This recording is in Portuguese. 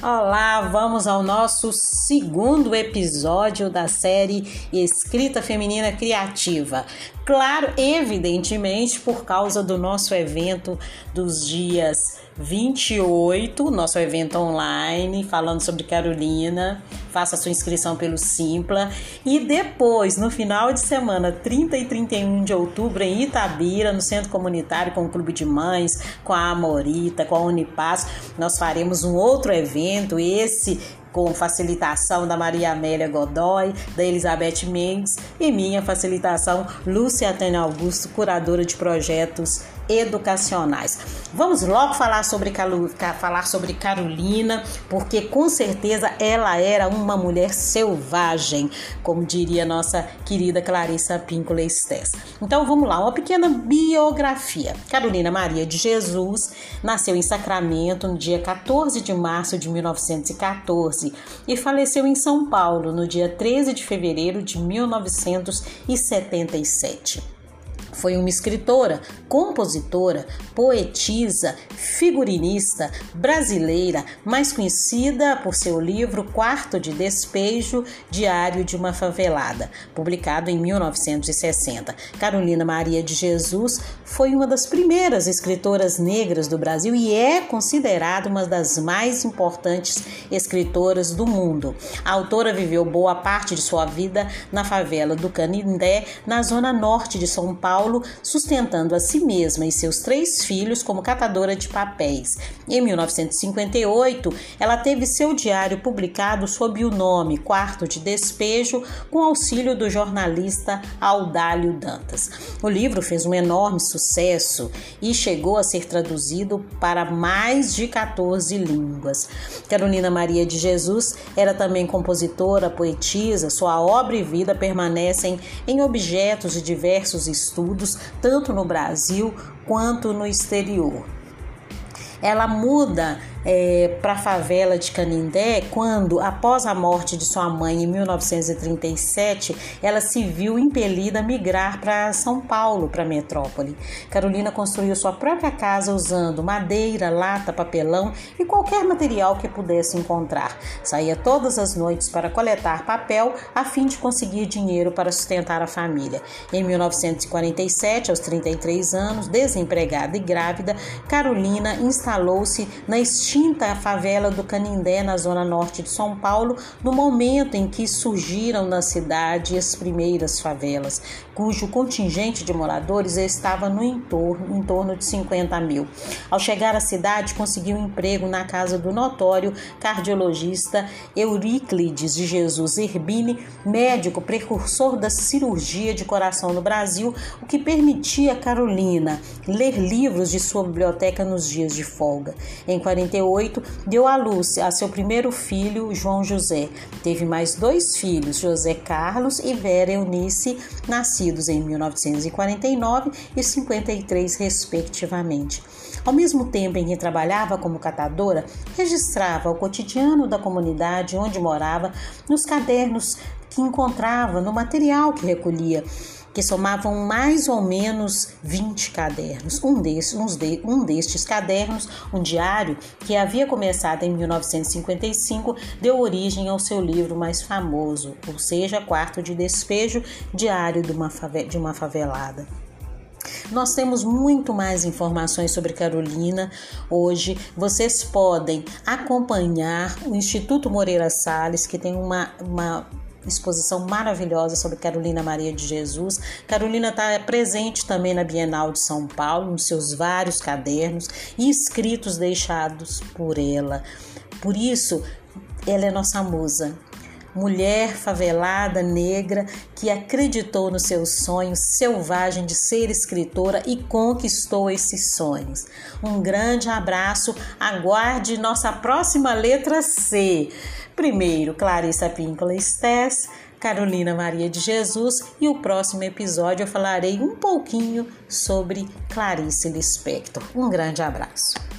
Olá, vamos ao nosso segundo episódio da série Escrita Feminina Criativa. Claro, evidentemente, por causa do nosso evento dos dias 28, nosso evento online, falando sobre Carolina. Faça sua inscrição pelo Simpla. E depois, no final de semana, 30 e 31 de outubro, em Itabira, no Centro Comunitário, com o Clube de Mães, com a Amorita, com a Unipaz, nós faremos um outro evento, esse com facilitação da Maria Amélia Godoy, da Elizabeth Mendes e minha facilitação, Lúcia Tânia Augusto, curadora de projetos educacionais. Vamos logo falar sobre, falar sobre Carolina, porque com certeza ela era uma mulher selvagem, como diria nossa querida Clarissa Píncola Estes. Então vamos lá, uma pequena biografia. Carolina Maria de Jesus nasceu em Sacramento no dia 14 de março de 1914 e faleceu em São Paulo no dia 13 de fevereiro de 1977. Foi uma escritora, compositora, poetisa, figurinista brasileira, mais conhecida por seu livro Quarto de Despejo, Diário de uma Favelada, publicado em 1960. Carolina Maria de Jesus foi uma das primeiras escritoras negras do Brasil e é considerada uma das mais importantes escritoras do mundo. A autora viveu boa parte de sua vida na favela do Canindé, na zona norte de São Paulo Paulo, sustentando a si mesma e seus três filhos como catadora de papéis. Em 1958, ela teve seu diário publicado sob o nome Quarto de Despejo, com auxílio do jornalista Audálio Dantas. O livro fez um enorme sucesso e chegou a ser traduzido para mais de 14 línguas. Carolina Maria de Jesus era também compositora, poetisa, sua obra e vida permanecem em objetos de diversos estudos estudos tanto no Brasil quanto no exterior. Ela muda é, para a favela de Canindé quando, após a morte de sua mãe em 1937, ela se viu impelida a migrar para São Paulo, para a metrópole. Carolina construiu sua própria casa usando madeira, lata, papelão e qualquer material que pudesse encontrar. Saía todas as noites para coletar papel a fim de conseguir dinheiro para sustentar a família. Em 1947, aos 33 anos, desempregada e grávida, Carolina instalou-se na extinta extinta a favela do Canindé, na zona norte de São Paulo, no momento em que surgiram na cidade as primeiras favelas, cujo contingente de moradores estava no entorno, em torno de 50 mil. Ao chegar à cidade, conseguiu um emprego na casa do notório cardiologista Euríclides de Jesus Herbini, médico precursor da cirurgia de coração no Brasil, o que permitia a Carolina ler livros de sua biblioteca nos dias de folga. Em 48, deu à luz a seu primeiro filho, João José. Teve mais dois filhos, José Carlos e Vera Eunice, nascidos em 1949 e 53, respectivamente. Ao mesmo tempo em que trabalhava como catadora, registrava o cotidiano da comunidade onde morava nos cadernos que encontrava, no material que recolhia que somavam mais ou menos 20 cadernos. Um destes, de, um destes cadernos, um diário que havia começado em 1955, deu origem ao seu livro mais famoso, ou seja, Quarto de Despejo, Diário de uma, de uma Favelada. Nós temos muito mais informações sobre Carolina hoje. Vocês podem acompanhar o Instituto Moreira Salles, que tem uma, uma exposição maravilhosa sobre Carolina Maria de Jesus. Carolina está presente também na Bienal de São Paulo, nos seus vários cadernos e escritos deixados por ela. Por isso, ela é nossa musa, mulher favelada, negra, que acreditou no seu sonho selvagem de ser escritora e conquistou esses sonhos. Um grande abraço, aguarde nossa próxima letra C. Primeiro, Clarissa Píncola Estés, Carolina Maria de Jesus e o próximo episódio eu falarei um pouquinho sobre Clarice Lispector. Um grande abraço.